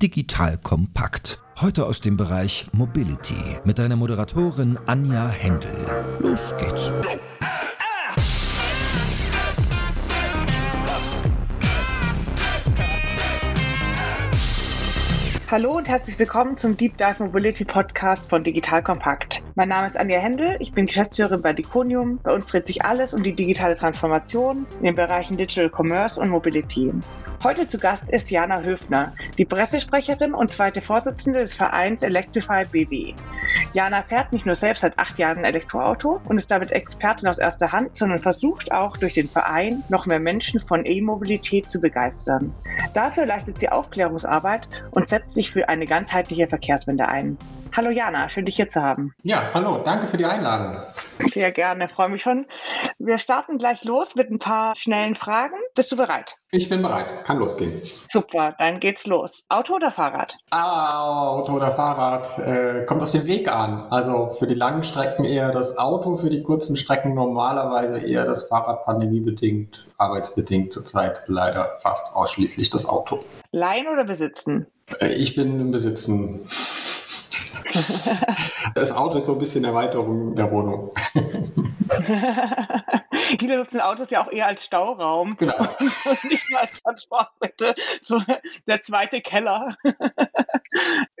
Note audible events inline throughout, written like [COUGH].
Digital Kompakt. Heute aus dem Bereich Mobility mit deiner Moderatorin Anja Händel. Los geht's. Hallo und herzlich willkommen zum Deep Dive Mobility Podcast von Digital Kompakt. Mein Name ist Anja Händel, ich bin Geschäftsführerin bei Diconium. Bei uns dreht sich alles um die digitale Transformation in den Bereichen Digital Commerce und Mobility. Heute zu Gast ist Jana Höfner, die Pressesprecherin und zweite Vorsitzende des Vereins Electrify BW. Jana fährt nicht nur selbst seit acht Jahren ein Elektroauto und ist damit Expertin aus erster Hand, sondern versucht auch durch den Verein noch mehr Menschen von E-Mobilität zu begeistern. Dafür leistet sie Aufklärungsarbeit und setzt sich für eine ganzheitliche Verkehrswende ein. Hallo Jana, schön dich hier zu haben. Ja, hallo, danke für die Einladung. Sehr gerne, freue mich schon. Wir starten gleich los mit ein paar schnellen Fragen. Bist du bereit? Ich bin bereit, kann losgehen. Super, dann geht's los. Auto oder Fahrrad? Auto oder Fahrrad, äh, kommt auf den Weg an. Also für die langen Strecken eher das Auto, für die kurzen Strecken normalerweise eher das Fahrrad, pandemiebedingt, arbeitsbedingt zurzeit leider fast ausschließlich das Auto. Leihen oder besitzen? Äh, ich bin im Besitzen. [LAUGHS] Das Auto ist so ein bisschen Erweiterung der Wohnung. [LAUGHS] Viele nutzen Autos ja auch eher als Stauraum. Genau. [LAUGHS] Und nicht mal als Transportmittel. So der zweite Keller.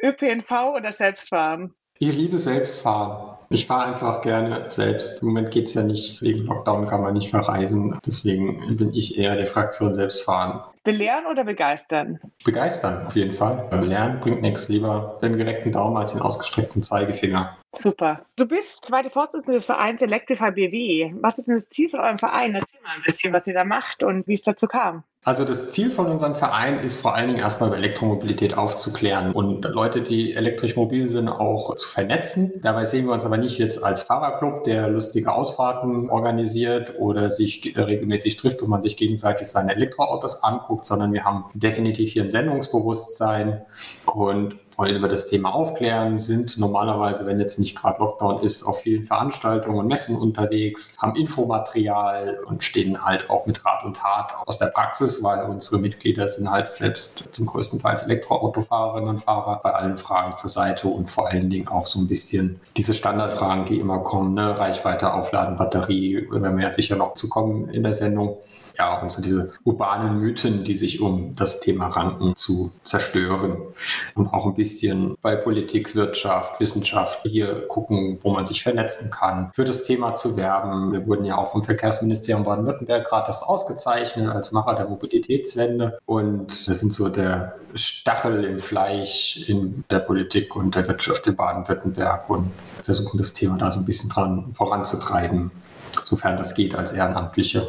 ÖPNV oder Selbstfahren? Ich liebe Selbstfahren. Ich fahre einfach gerne selbst. Im Moment geht es ja nicht, wegen Lockdown kann man nicht verreisen. Deswegen bin ich eher der Fraktion Selbstfahren. Belehren oder begeistern? Begeistern, auf jeden Fall. Belehren bringt nichts. Lieber den gereckten Daumen als den ausgestreckten Zeigefinger. Super. Du bist zweite Vorsitzende des Vereins Electrify BW. Was ist denn das Ziel von eurem Verein? Erzähl mal ein bisschen, was ihr da macht und wie es dazu kam. Also das Ziel von unserem Verein ist vor allen Dingen erstmal über Elektromobilität aufzuklären und Leute, die elektrisch mobil sind, auch zu vernetzen. Dabei sehen wir uns aber nicht jetzt als Fahrerclub, der lustige Ausfahrten organisiert oder sich regelmäßig trifft und man sich gegenseitig seine Elektroautos anguckt, sondern wir haben definitiv hier ein Sendungsbewusstsein und wollen über das Thema aufklären, sind normalerweise, wenn jetzt nicht gerade Lockdown ist, auf vielen Veranstaltungen und Messen unterwegs, haben Infomaterial und stehen halt auch mit Rat und Tat aus der Praxis, weil unsere Mitglieder sind halt selbst zum größten Teil Elektroautofahrerinnen und Fahrer bei allen Fragen zur Seite und vor allen Dingen auch so ein bisschen diese Standardfragen, die immer kommen, ne? Reichweite, Aufladen, Batterie, wenn wir ja sicher noch zu kommen in der Sendung ja, und so diese urbanen Mythen, die sich um das Thema ranken, zu zerstören. Und auch ein bisschen bei Politik, Wirtschaft, Wissenschaft hier gucken, wo man sich vernetzen kann, für das Thema zu werben. Wir wurden ja auch vom Verkehrsministerium Baden-Württemberg gerade erst ausgezeichnet als Macher der Mobilitätswende. Und das sind so der Stachel im Fleisch in der Politik und der Wirtschaft in Baden-Württemberg und versuchen das Thema da so ein bisschen dran voranzutreiben, sofern das geht als Ehrenamtliche.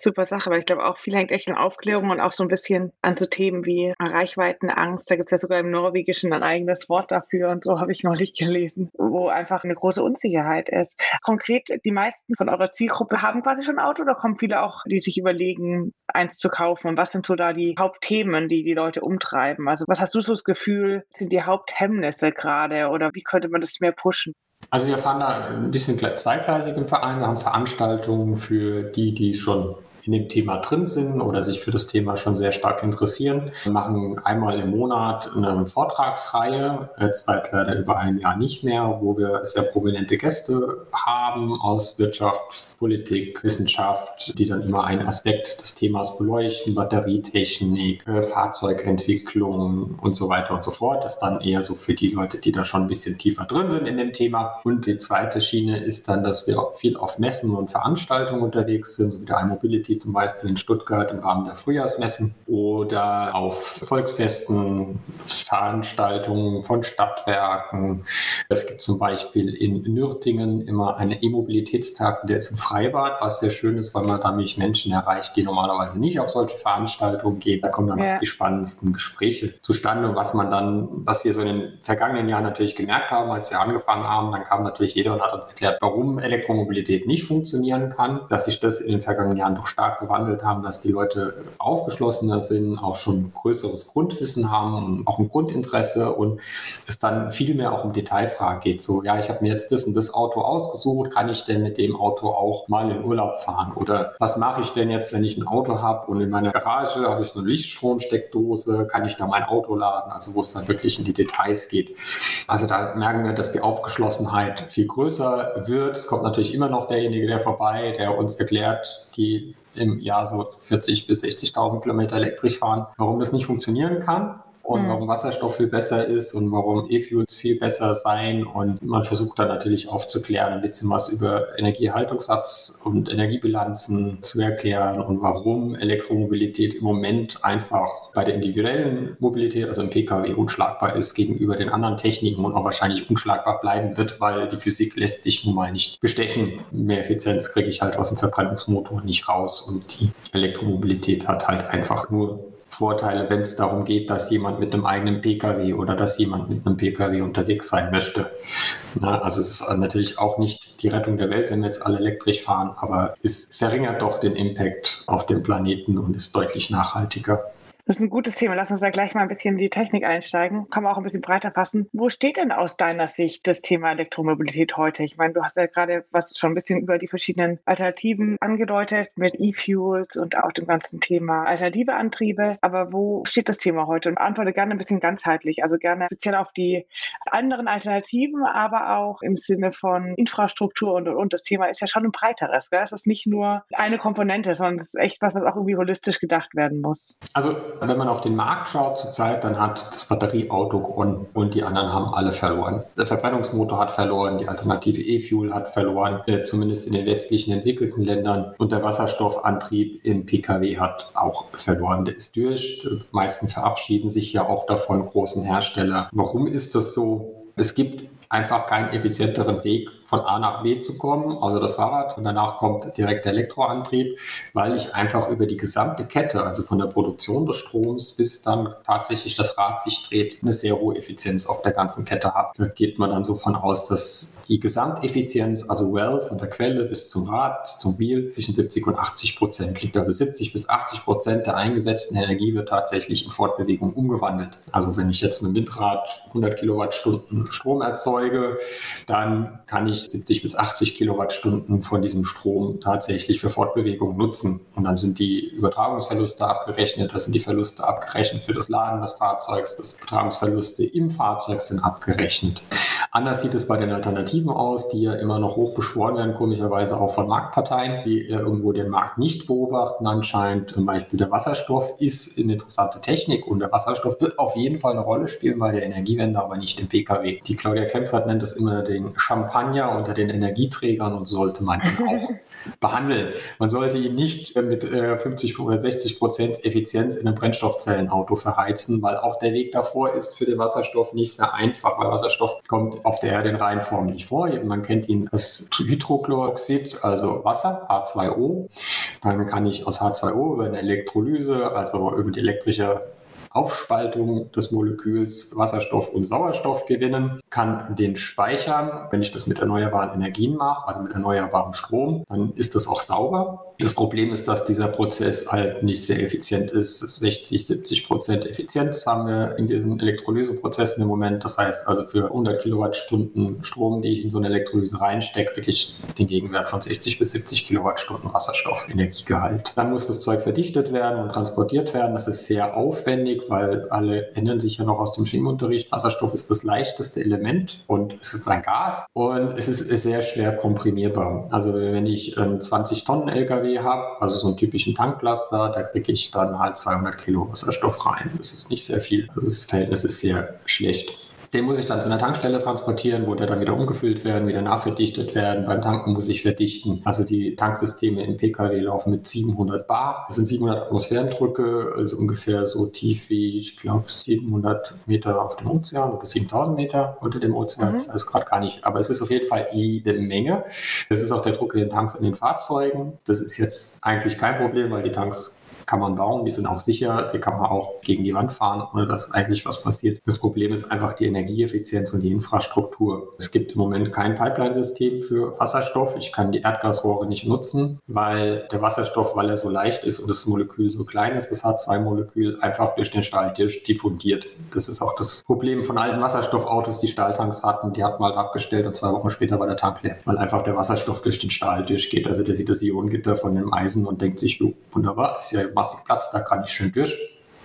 super Sache, weil ich glaube auch viel hängt echt an Aufklärung und auch so ein bisschen an so Themen wie Reichweitenangst. Da gibt es ja sogar im Norwegischen ein eigenes Wort dafür und so habe ich neulich gelesen, wo einfach eine große Unsicherheit ist. Konkret, die meisten von eurer Zielgruppe haben quasi schon ein Auto oder kommen viele auch, die sich überlegen, eins zu kaufen? Und was sind so da die Hauptthemen, die die Leute umtreiben? Also was hast du so das Gefühl, sind die Haupthemmnisse gerade oder wie könnte man das mehr pushen? Also wir fahren da ein bisschen zweigleisig im Verein. Wir haben Veranstaltungen für die, die schon in dem Thema drin sind oder sich für das Thema schon sehr stark interessieren. Wir machen einmal im Monat eine Vortragsreihe, jetzt seit leider über ein Jahr nicht mehr, wo wir sehr prominente Gäste haben aus Wirtschaft, Politik, Wissenschaft, die dann immer einen Aspekt des Themas beleuchten, Batterietechnik, äh, Fahrzeugentwicklung und so weiter und so fort. Das ist dann eher so für die Leute, die da schon ein bisschen tiefer drin sind in dem Thema. Und die zweite Schiene ist dann, dass wir viel auf Messen und Veranstaltungen unterwegs sind, so wie der iMobility die zum Beispiel in Stuttgart im Rahmen der Frühjahrsmessen oder auf Volksfesten, Veranstaltungen von Stadtwerken. Es gibt zum Beispiel in Nürtingen immer einen E-Mobilitätstag, der ist im Freibad, was sehr schön ist, weil man damit Menschen erreicht, die normalerweise nicht auf solche Veranstaltungen gehen. Da kommen dann ja. auch die spannendsten Gespräche zustande, was man dann, was wir so in den vergangenen Jahren natürlich gemerkt haben, als wir angefangen haben, dann kam natürlich jeder und hat uns erklärt, warum Elektromobilität nicht funktionieren kann, dass sich das in den vergangenen Jahren doch stark gewandelt haben, dass die Leute aufgeschlossener sind, auch schon größeres Grundwissen haben auch ein Grundinteresse und es dann viel mehr auch um Detailfragen geht. So, ja, ich habe mir jetzt das und das Auto ausgesucht, kann ich denn mit dem Auto auch mal in Urlaub fahren? Oder was mache ich denn jetzt, wenn ich ein Auto habe und in meiner Garage habe ich so eine Lichtstromsteckdose, kann ich da mein Auto laden? Also wo es dann wirklich in die Details geht. Also da merken wir, dass die Aufgeschlossenheit viel größer wird. Es kommt natürlich immer noch derjenige, der vorbei, der uns erklärt, die im Jahr so 40 bis 60.000 Kilometer elektrisch fahren, warum das nicht funktionieren kann und mhm. warum Wasserstoff viel besser ist und warum E-Fuels viel besser sein. Und man versucht dann natürlich aufzuklären, ein bisschen was über Energiehaltungssatz und Energiebilanzen zu erklären und warum Elektromobilität im Moment einfach bei der individuellen Mobilität, also im Pkw, unschlagbar ist gegenüber den anderen Techniken und auch wahrscheinlich unschlagbar bleiben wird, weil die Physik lässt sich nun mal nicht bestechen. Mehr Effizienz kriege ich halt aus dem Verbrennungsmotor nicht raus und die Elektromobilität hat halt einfach nur Vorteile, wenn es darum geht, dass jemand mit einem eigenen Pkw oder dass jemand mit einem Pkw unterwegs sein möchte. Na, also es ist natürlich auch nicht die Rettung der Welt, wenn wir jetzt alle elektrisch fahren, aber es verringert doch den Impact auf den Planeten und ist deutlich nachhaltiger. Das ist ein gutes Thema. Lass uns da gleich mal ein bisschen in die Technik einsteigen. Kann man auch ein bisschen breiter fassen. Wo steht denn aus deiner Sicht das Thema Elektromobilität heute? Ich meine, du hast ja gerade was schon ein bisschen über die verschiedenen Alternativen angedeutet mit E-Fuels und auch dem ganzen Thema alternative Antriebe. Aber wo steht das Thema heute? Und antworte gerne ein bisschen ganzheitlich, also gerne speziell auf die anderen Alternativen, aber auch im Sinne von Infrastruktur und, und, und. Das Thema ist ja schon ein breiteres. Gell? Es ist nicht nur eine Komponente, sondern es ist echt was, was auch irgendwie holistisch gedacht werden muss. Also wenn man auf den Markt schaut zurzeit, dann hat das Batterieauto gewonnen und die anderen haben alle verloren. Der Verbrennungsmotor hat verloren, die alternative E-Fuel hat verloren, äh, zumindest in den westlichen entwickelten Ländern. Und der Wasserstoffantrieb im Pkw hat auch verloren. Der ist durch. Die meisten verabschieden sich ja auch davon, großen Hersteller. Warum ist das so? Es gibt einfach keinen effizienteren Weg, von A nach B zu kommen, also das Fahrrad und danach kommt direkt der Elektroantrieb, weil ich einfach über die gesamte Kette, also von der Produktion des Stroms bis dann tatsächlich das Rad sich dreht, eine sehr hohe Effizienz auf der ganzen Kette habe. Da geht man dann so von aus, dass die Gesamteffizienz, also Well von der Quelle bis zum Rad, bis zum Wheel, zwischen 70 und 80 Prozent liegt. Also 70 bis 80 Prozent der eingesetzten Energie wird tatsächlich in Fortbewegung umgewandelt. Also wenn ich jetzt mit dem Windrad 100 Kilowattstunden Strom erzeuge, dann kann ich 70 bis 80 Kilowattstunden von diesem Strom tatsächlich für Fortbewegung nutzen. Und dann sind die Übertragungsverluste abgerechnet, das sind die Verluste abgerechnet für das Laden des Fahrzeugs, das Übertragungsverluste im Fahrzeug sind abgerechnet. Anders sieht es bei den Alternativen aus, die ja immer noch hoch beschworen werden, komischerweise auch von Marktparteien, die irgendwo den Markt nicht beobachten anscheinend. Zum Beispiel der Wasserstoff ist eine interessante Technik und der Wasserstoff wird auf jeden Fall eine Rolle spielen bei der Energiewende, aber nicht im Pkw. Die Claudia Kempfert nennt das immer den Champagner unter den Energieträgern und sollte man ihn auch [LAUGHS] behandeln. Man sollte ihn nicht äh, mit 50 äh, oder 60 Prozent Effizienz in einem Brennstoffzellenauto verheizen, weil auch der Weg davor ist für den Wasserstoff nicht sehr einfach, weil Wasserstoff kommt auf der Erde in Reihenform nicht vor. Man kennt ihn als Hydrochloroxid, also Wasser, H2O. Dann kann ich aus H2O über eine Elektrolyse, also über die elektrische Aufspaltung des Moleküls Wasserstoff und Sauerstoff gewinnen, kann den speichern. Wenn ich das mit erneuerbaren Energien mache, also mit erneuerbarem Strom, dann ist das auch sauber. Das Problem ist, dass dieser Prozess halt nicht sehr effizient ist. 60, 70 Prozent Effizienz haben wir in diesen Elektrolyseprozessen im Moment. Das heißt also für 100 Kilowattstunden Strom, die ich in so eine Elektrolyse reinstecke, kriege ich den Gegenwert von 60 bis 70 Kilowattstunden Wasserstoff Energiegehalt. Dann muss das Zeug verdichtet werden und transportiert werden. Das ist sehr aufwendig, weil alle erinnern sich ja noch aus dem Chemieunterricht. Wasserstoff ist das leichteste Element und es ist ein Gas und es ist, ist sehr schwer komprimierbar. Also wenn ich einen 20 Tonnen LKW habe, also so einen typischen Tanklaster, da kriege ich dann halt 200 Kilo Wasserstoff rein. Das ist nicht sehr viel. Das Verhältnis ist sehr schlecht. Den muss ich dann zu einer Tankstelle transportieren, wo der dann wieder umgefüllt werden, wieder nachverdichtet werden. Beim Tanken muss ich verdichten. Also die Tanksysteme in Pkw laufen mit 700 Bar. Das sind 700 Atmosphärendrücke, also ungefähr so tief wie, ich glaube, 700 Meter auf dem Ozean oder 7000 Meter unter dem Ozean. Mhm. Ich weiß gerade gar nicht. Aber es ist auf jeden Fall jede Menge. Das ist auch der Druck in den Tanks in den Fahrzeugen. Das ist jetzt eigentlich kein Problem, weil die Tanks kann man bauen, die sind auch sicher, die kann man auch gegen die Wand fahren, ohne dass eigentlich was passiert. Das Problem ist einfach die Energieeffizienz und die Infrastruktur. Es gibt im Moment kein Pipeline-System für Wasserstoff. Ich kann die Erdgasrohre nicht nutzen, weil der Wasserstoff, weil er so leicht ist und das Molekül so klein ist, das H2-Molekül, einfach durch den Stahltisch diffundiert. Das ist auch das Problem von alten Wasserstoffautos, die Stahltanks hatten. Die hat man abgestellt und zwei Wochen später war der Tank leer, weil einfach der Wasserstoff durch den Stahltisch geht. Also der sieht das Ionengitter von dem Eisen und denkt sich, wunderbar, ist ja Plastikplatz, da kann ich schön durch.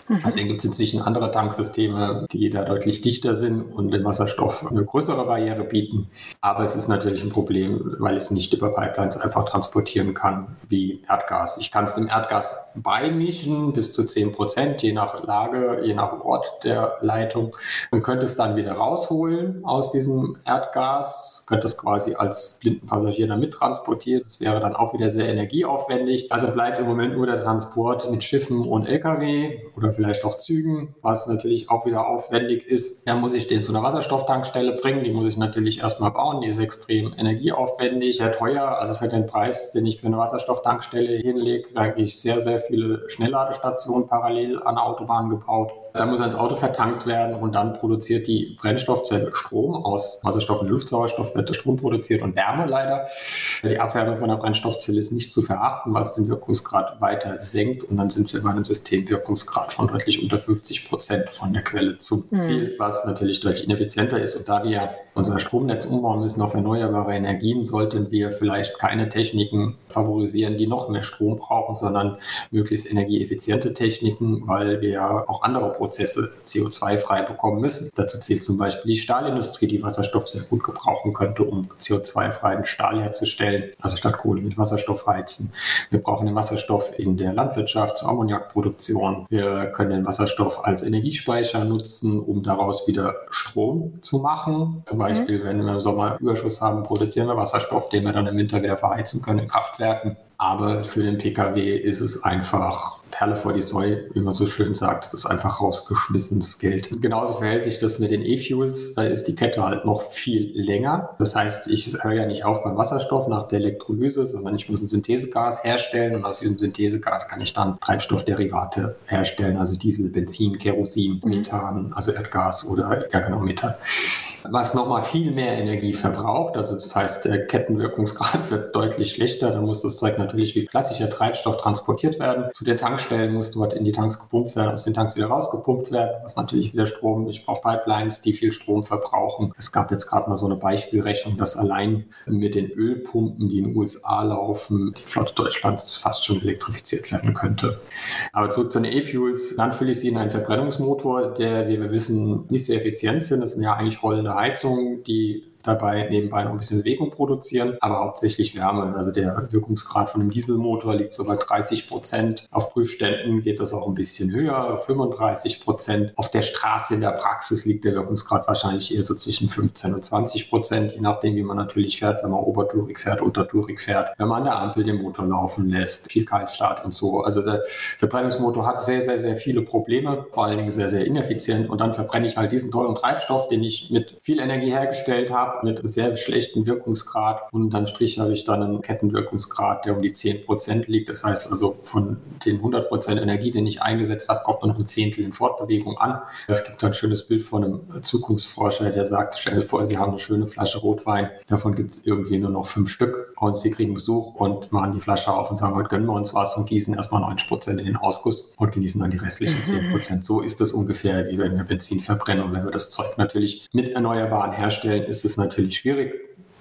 Mhm. Deswegen gibt es inzwischen andere Tanksysteme, die da deutlich dichter sind und den Wasserstoff eine größere Barriere bieten. Aber es ist natürlich ein Problem, weil es nicht über Pipelines einfach transportieren kann wie Erdgas. Ich kann es dem Erdgas beimischen bis zu 10 Prozent, je nach Lage, je nach Ort der Leitung. Man könnte es dann wieder rausholen aus diesem Erdgas, könnte es quasi als blinden Passagier dann mittransportieren. Das wäre dann auch wieder sehr energieaufwendig. Also bleibt im Moment nur der Transport mit Schiffen und Lkw oder vielleicht auch Zügen, was natürlich auch wieder aufwendig ist. Da muss ich den zu einer Wasserstofftankstelle bringen. Die muss ich natürlich erstmal bauen. Die ist extrem energieaufwendig, sehr teuer. Also für den Preis, den ich für eine Wasserstofftankstelle hinlege, da ich sehr, sehr viele Schnellladestationen parallel an der Autobahn gebaut. Dann muss ans Auto vertankt werden und dann produziert die Brennstoffzelle Strom aus Wasserstoff und Luftsauerstoff wird der Strom produziert und Wärme leider. Die Abwärme von der Brennstoffzelle ist nicht zu verachten, was den Wirkungsgrad weiter senkt und dann sind wir bei einem Systemwirkungsgrad von deutlich unter 50 Prozent von der Quelle zum mhm. Ziel, was natürlich deutlich ineffizienter ist. Und da wir unser Stromnetz umbauen müssen auf erneuerbare Energien, sollten wir vielleicht keine Techniken favorisieren, die noch mehr Strom brauchen, sondern möglichst energieeffiziente Techniken, weil wir auch andere Probleme Prozesse CO2-frei bekommen müssen. Dazu zählt zum Beispiel die Stahlindustrie, die Wasserstoff sehr gut gebrauchen könnte, um CO2-freien Stahl herzustellen, also statt Kohle mit Wasserstoff heizen. Wir brauchen den Wasserstoff in der Landwirtschaft zur Ammoniakproduktion. Wir können den Wasserstoff als Energiespeicher nutzen, um daraus wieder Strom zu machen. Zum mhm. Beispiel, wenn wir im Sommer Überschuss haben, produzieren wir Wasserstoff, den wir dann im Winter wieder verheizen können in Kraftwerken. Aber für den Pkw ist es einfach Perle vor die Säue, wie man so schön sagt. Das ist einfach rausgeschmissenes Geld. Genauso verhält sich das mit den E-Fuels. Da ist die Kette halt noch viel länger. Das heißt, ich höre ja nicht auf beim Wasserstoff nach der Elektrolyse, sondern ich muss ein Synthesegas herstellen und aus diesem Synthesegas kann ich dann Treibstoffderivate herstellen, also Diesel, Benzin, Kerosin, mhm. Methan, also Erdgas oder ja genau Methan was nochmal viel mehr Energie verbraucht. Also das heißt, der Kettenwirkungsgrad [LAUGHS] wird deutlich schlechter. Dann muss das Zeug natürlich wie klassischer Treibstoff transportiert werden. Zu den Tankstellen muss dort in die Tanks gepumpt werden, aus den Tanks wieder rausgepumpt werden, was natürlich wieder Strom. Ich brauche Pipelines, die viel Strom verbrauchen. Es gab jetzt gerade mal so eine Beispielrechnung, dass allein mit den Ölpumpen, die in den USA laufen, die Flotte Deutschlands fast schon elektrifiziert werden könnte. Aber zurück zu den E-Fuels. Dann fülle ich sie in einen Verbrennungsmotor, der, wie wir wissen, nicht sehr effizient sind. Das sind ja eigentlich rollende Heizung, die dabei nebenbei noch ein bisschen Bewegung produzieren, aber hauptsächlich Wärme. Also der Wirkungsgrad von einem Dieselmotor liegt so bei 30 Prozent. Auf Prüfständen geht das auch ein bisschen höher, 35 Prozent. Auf der Straße in der Praxis liegt der Wirkungsgrad wahrscheinlich eher so zwischen 15 und 20 Prozent, je nachdem, wie man natürlich fährt, wenn man obertourig fährt, untertourig fährt, wenn man an der Ampel den Motor laufen lässt, viel Kaltstart und so. Also der Verbrennungsmotor hat sehr, sehr, sehr viele Probleme, vor allen Dingen sehr, sehr ineffizient und dann verbrenne ich halt diesen teuren Treibstoff, den ich mit viel Energie hergestellt habe habe mit sehr schlechtem Wirkungsgrad und unterm Strich habe ich dann einen Kettenwirkungsgrad, der um die 10% liegt. Das heißt also von den 100% Energie, den ich eingesetzt habe, kommt nur noch ein Zehntel in Fortbewegung an. Es gibt ein schönes Bild von einem Zukunftsforscher, der sagt, stell dir vor, Sie haben eine schöne Flasche Rotwein, davon gibt es irgendwie nur noch fünf Stück und Sie kriegen Besuch und machen die Flasche auf und sagen, heute gönnen wir uns was und gießen erstmal 90% in den Ausguss und genießen dann die restlichen 10%. So ist das ungefähr, wie wenn wir Benzin verbrennen und wenn wir das Zeug natürlich mit Erneuerbaren herstellen, ist es natürlich schwierig.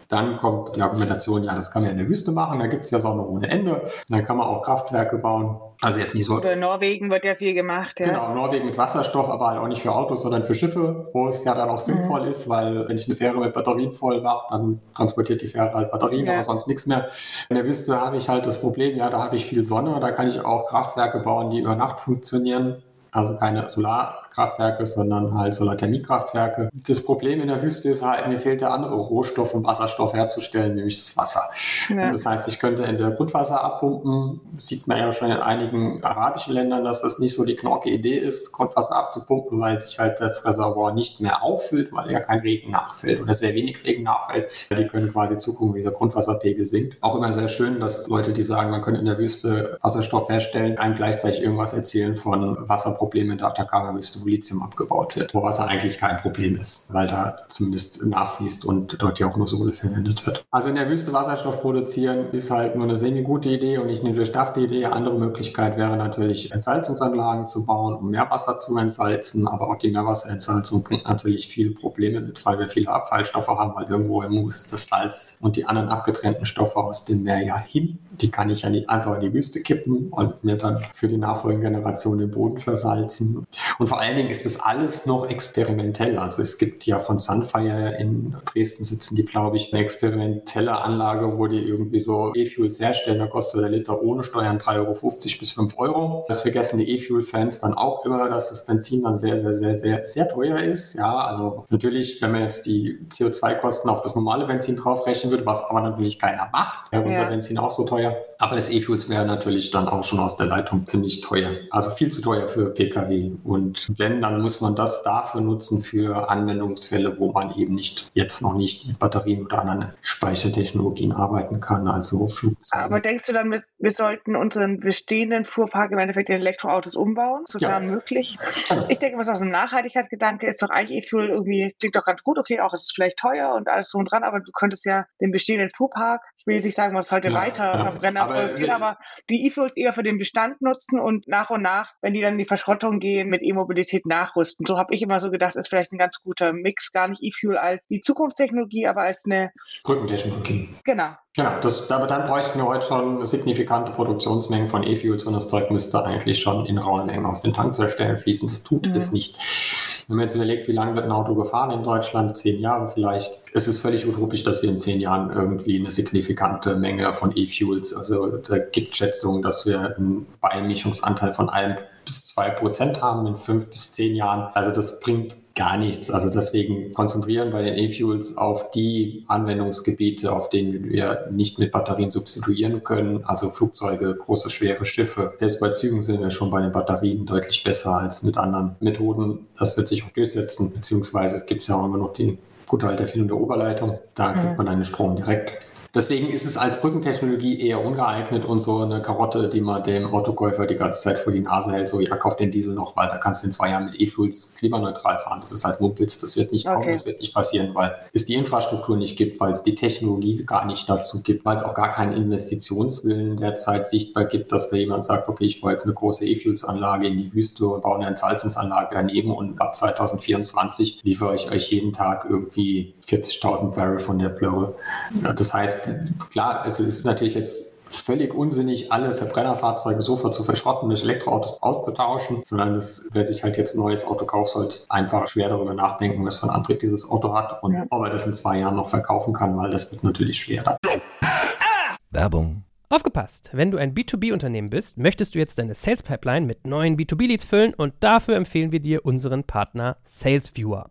Dann kommt die Argumentation, ja, das kann man in der Wüste machen, da gibt es ja Sonne ohne Ende. Dann kann man auch Kraftwerke bauen. Also jetzt nicht so. Oder Norwegen wird ja viel gemacht. Ja. Genau, Norwegen mit Wasserstoff, aber halt auch nicht für Autos, sondern für Schiffe, wo es ja dann auch sinnvoll mhm. ist, weil wenn ich eine Fähre mit Batterien voll mache, dann transportiert die Fähre halt Batterien, ja. aber sonst nichts mehr. In der Wüste habe ich halt das Problem, ja, da habe ich viel Sonne, da kann ich auch Kraftwerke bauen, die über Nacht funktionieren. Also keine Solar Kraftwerke, sondern halt Solarthermiekraftwerke. Das Problem in der Wüste ist halt, mir fehlt der andere Rohstoff, um Wasserstoff herzustellen, nämlich das Wasser. Ja. Das heißt, ich könnte entweder Grundwasser abpumpen, das sieht man ja schon in einigen arabischen Ländern, dass das nicht so die knorke Idee ist, Grundwasser abzupumpen, weil sich halt das Reservoir nicht mehr auffüllt, weil ja kein Regen nachfällt oder sehr wenig Regen nachfällt. Die können quasi zugucken, wie der Grundwasserpegel sinkt. Auch immer sehr schön, dass Leute, die sagen, man könnte in der Wüste Wasserstoff herstellen, einem gleichzeitig irgendwas erzählen von Wasserproblemen in der Atacama-Wüste, wo Lithium abgebaut wird, wo Wasser eigentlich kein Problem ist, weil da zumindest nachfließt und dort ja auch nur Sohle verwendet wird. Also in der Wüste Wasserstoff produzieren ist halt nur eine semi-gute Idee und nicht eine durchdachte Idee. Andere Möglichkeit wäre natürlich, Entsalzungsanlagen zu bauen, um Meerwasser zu entsalzen, aber auch die Meerwasserentsalzung bringt natürlich viele Probleme mit, weil wir viele Abfallstoffe haben, weil irgendwo muss das Salz und die anderen abgetrennten Stoffe aus dem Meer ja hin. Die kann ich ja nicht einfach in die Wüste kippen und mir dann für die nachfolgende Generation den Boden versalzen. Und vor allen Dingen ist das alles noch experimentell. Also es gibt ja von Sunfire in Dresden sitzen die, glaube ich, eine experimentelle Anlage, wo die irgendwie so E-Fuels herstellen. Da kostet der Liter ohne Steuern 3,50 Euro bis 5 Euro. Das vergessen die E-Fuel-Fans dann auch immer, dass das Benzin dann sehr, sehr, sehr, sehr, sehr teuer ist. Ja, also natürlich, wenn man jetzt die CO2-Kosten auf das normale Benzin draufrechnen würde, was aber natürlich keiner macht, wäre unser ja. Benzin auch so teuer. Aber das E-Fuels wäre natürlich dann auch schon aus der Leitung ziemlich teuer. Also viel zu teuer für Pkw. Und wenn, dann muss man das dafür nutzen für Anwendungsfälle, wo man eben nicht jetzt noch nicht mit Batterien oder anderen Speichertechnologien arbeiten kann, also Flugzeuge. Aber denkst du dann, wir sollten unseren bestehenden Fuhrpark im Endeffekt in Elektroautos umbauen, sofern ja. möglich? Ich denke, was aus einem Nachhaltigkeitsgedanke ist doch eigentlich E-Fuel irgendwie, klingt doch ganz gut, okay, auch ist es vielleicht teuer und alles so und dran, aber du könntest ja den bestehenden Fuhrpark, ich will jetzt nicht sagen, was heute ja, weiter. Verbrenner aber, produzieren, aber die E-Fuels eher für den Bestand nutzen und nach und nach, wenn die dann in die Verschrottung gehen, mit E-Mobilität nachrüsten. So habe ich immer so gedacht, ist vielleicht ein ganz guter Mix, gar nicht E-Fuel als die Zukunftstechnologie, aber als eine Brückentechnologie. Genau. Genau, das, aber dann bräuchten wir heute schon signifikante Produktionsmengen von E-Fuels und das Zeug müsste eigentlich schon in rauen Mengen aus den Tankzellen fließen. Das tut mhm. es nicht. Wenn man jetzt überlegt, wie lange wird ein Auto gefahren in Deutschland, zehn Jahre vielleicht, es ist völlig utopisch, dass wir in zehn Jahren irgendwie eine signifikante Menge von E-Fuels, also da gibt Schätzungen, dass wir einen Beimischungsanteil von einem bis zwei Prozent haben in fünf bis zehn Jahren. Also das bringt gar nichts. Also deswegen konzentrieren wir den E-Fuels auf die Anwendungsgebiete, auf denen wir nicht mit Batterien substituieren können. Also Flugzeuge, große, schwere Schiffe. Selbst bei Zügen sind wir schon bei den Batterien deutlich besser als mit anderen Methoden. Das wird sich auch durchsetzen. Beziehungsweise es gibt ja auch immer noch die gute alte Erfindung der Oberleitung. Da kriegt mhm. man den Strom direkt. Deswegen ist es als Brückentechnologie eher ungeeignet und so eine Karotte, die man dem Autokäufer die ganze Zeit vor die Nase hält, so, ja, kauf den Diesel noch, weil da kannst du in zwei Jahren mit E-Fuels klimaneutral fahren. Das ist halt Mumpitz, das wird nicht okay. kommen, das wird nicht passieren, weil es die Infrastruktur nicht gibt, weil es die Technologie gar nicht dazu gibt, weil es auch gar keinen Investitionswillen derzeit sichtbar gibt, dass da jemand sagt, okay, ich baue jetzt eine große E-Fuels-Anlage in die Wüste und baue eine Entsalzungsanlage daneben und ab 2024 liefere ich euch jeden Tag irgendwie 40.000 Barrel von der Plörre. Das heißt, klar, es ist natürlich jetzt völlig unsinnig, alle Verbrennerfahrzeuge sofort zu verschrotten, durch Elektroautos auszutauschen, sondern es, wer sich halt jetzt ein neues Auto kauft, sollte einfach schwer darüber nachdenken, was für einen Antrieb dieses Auto hat und ja. ob er das in zwei Jahren noch verkaufen kann, weil das wird natürlich schwerer. Werbung. Aufgepasst! Wenn du ein B2B-Unternehmen bist, möchtest du jetzt deine Sales Pipeline mit neuen B2B-Leads füllen und dafür empfehlen wir dir unseren Partner SalesViewer.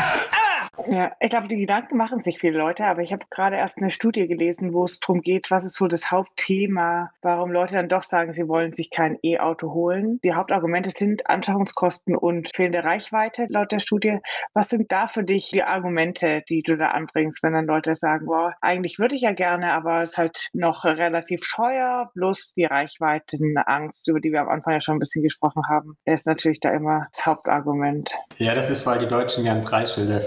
Ja, ich glaube, die Gedanken machen sich viele Leute, aber ich habe gerade erst eine Studie gelesen, wo es darum geht, was ist so das Hauptthema, warum Leute dann doch sagen, sie wollen sich kein E-Auto holen. Die Hauptargumente sind Anschaffungskosten und fehlende Reichweite laut der Studie. Was sind da für dich die Argumente, die du da anbringst, wenn dann Leute sagen, boah, eigentlich würde ich ja gerne, aber es ist halt noch relativ scheuer, bloß die Reichweitenangst, über die wir am Anfang ja schon ein bisschen gesprochen haben, ist natürlich da immer das Hauptargument. Ja, das ist, weil die Deutschen gern Preisschilder